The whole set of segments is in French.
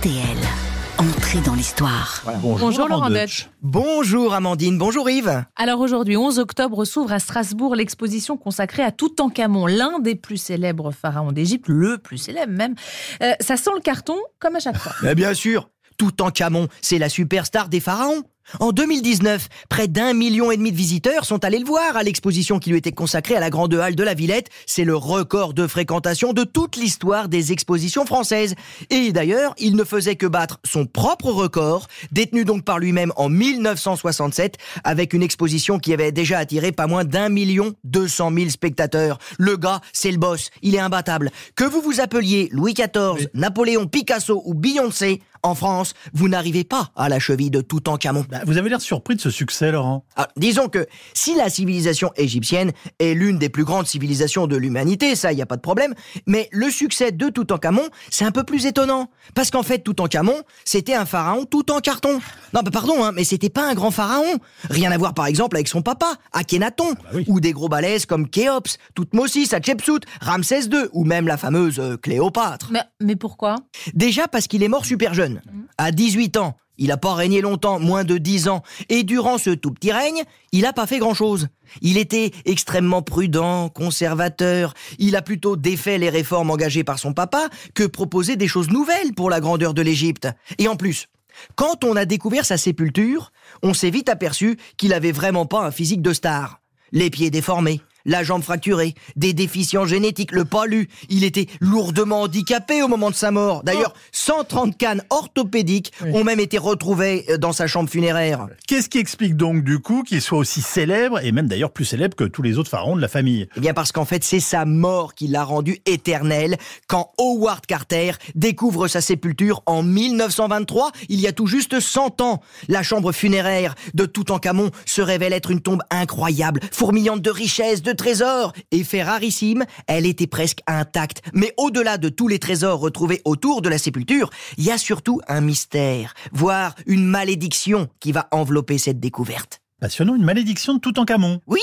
RTL. Entrée dans l'histoire. Bonjour, Laurent Deutsch. Bonjour Amandine, bonjour Yves. Alors aujourd'hui, 11 octobre, s'ouvre à Strasbourg l'exposition consacrée à Toutankhamon, l'un des plus célèbres pharaons d'Égypte, le plus célèbre même. Euh, ça sent le carton, comme à chaque fois. Mais bien sûr, Toutankhamon, c'est la superstar des pharaons. En 2019, près d'un million et demi de visiteurs sont allés le voir à l'exposition qui lui était consacrée à la Grande Halle de la Villette. C'est le record de fréquentation de toute l'histoire des expositions françaises. Et d'ailleurs, il ne faisait que battre son propre record, détenu donc par lui-même en 1967, avec une exposition qui avait déjà attiré pas moins d'un million deux cent mille spectateurs. Le gars, c'est le boss, il est imbattable. Que vous vous appeliez Louis XIV, Napoléon, Picasso ou Beyoncé, en France, vous n'arrivez pas à la cheville de Toutankhamon. Bah, vous avez l'air surpris de ce succès, Laurent. Ah, disons que si la civilisation égyptienne est l'une des plus grandes civilisations de l'humanité, ça, il n'y a pas de problème, mais le succès de Toutankhamon, c'est un peu plus étonnant. Parce qu'en fait, Toutankhamon, c'était un pharaon tout en carton. Non, bah pardon, hein, mais c'était pas un grand pharaon. Rien à voir, par exemple, avec son papa, Akhenaton, oui. ou des gros balaises comme Khéops, Toutmosis, Hatshepsut, Ramsès II, ou même la fameuse euh, Cléopâtre. Mais, mais pourquoi? Déjà parce qu'il est mort super jeune, à 18 ans. Il n'a pas régné longtemps, moins de 10 ans. Et durant ce tout petit règne, il n'a pas fait grand-chose. Il était extrêmement prudent, conservateur. Il a plutôt défait les réformes engagées par son papa que proposé des choses nouvelles pour la grandeur de l'Égypte. Et en plus, quand on a découvert sa sépulture, on s'est vite aperçu qu'il avait vraiment pas un physique de star. Les pieds déformés, la jambe fracturée, des déficiences génétiques, le palu. Il était lourdement handicapé au moment de sa mort. D'ailleurs, 130 cannes orthopédiques ont même été retrouvées euh, dans sa chambre funéraire. Qu'est-ce qui explique donc du coup qu'il soit aussi célèbre, et même d'ailleurs plus célèbre que tous les autres pharaons de la famille? Eh bien parce qu'en fait, c'est sa mort qui l'a rendu éternel quand Howard Carter découvre sa sépulture en 1923, il y a tout juste 100 ans. La chambre funéraire de Toutankhamon se révèle être une tombe incroyable, fourmillante de richesses, de trésors, et fait rarissime, elle était presque intacte. Mais au-delà de tous les trésors retrouvés autour de la sépulture, il y a surtout un mystère, voire une malédiction qui va envelopper cette découverte. Passionnant, une malédiction de Toutankhamon. Oui,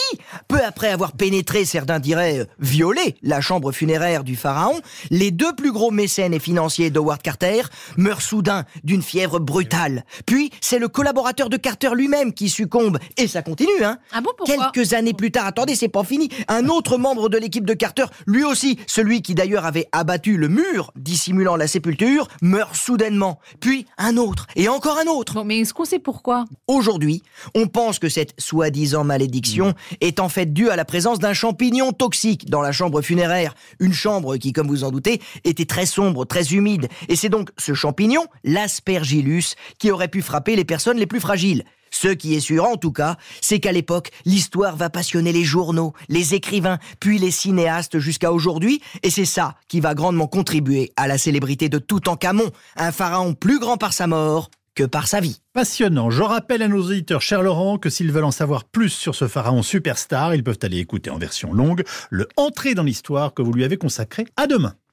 peu après avoir pénétré, certains diraient euh, violé, la chambre funéraire du pharaon, les deux plus gros mécènes et financiers d'Howard Carter meurent soudain d'une fièvre brutale. Puis, c'est le collaborateur de Carter lui-même qui succombe. Et ça continue, hein Ah bon, pourquoi Quelques années plus tard, attendez, c'est pas fini, un autre membre de l'équipe de Carter, lui aussi, celui qui d'ailleurs avait abattu le mur dissimulant la sépulture, meurt soudainement. Puis, un autre, et encore un autre. Bon, mais est-ce qu'on sait pourquoi? Aujourd'hui, on pense cette soi-disant malédiction est en fait due à la présence d'un champignon toxique dans la chambre funéraire. Une chambre qui, comme vous en doutez, était très sombre, très humide. Et c'est donc ce champignon, l'aspergillus, qui aurait pu frapper les personnes les plus fragiles. Ce qui est sûr en tout cas, c'est qu'à l'époque, l'histoire va passionner les journaux, les écrivains, puis les cinéastes jusqu'à aujourd'hui, et c'est ça qui va grandement contribuer à la célébrité de Toutankhamon, un pharaon plus grand par sa mort que par sa vie. Passionnant. Je rappelle à nos auditeurs, cher Laurent, que s'ils veulent en savoir plus sur ce pharaon superstar, ils peuvent aller écouter en version longue le Entrée dans l'histoire que vous lui avez consacré. À demain.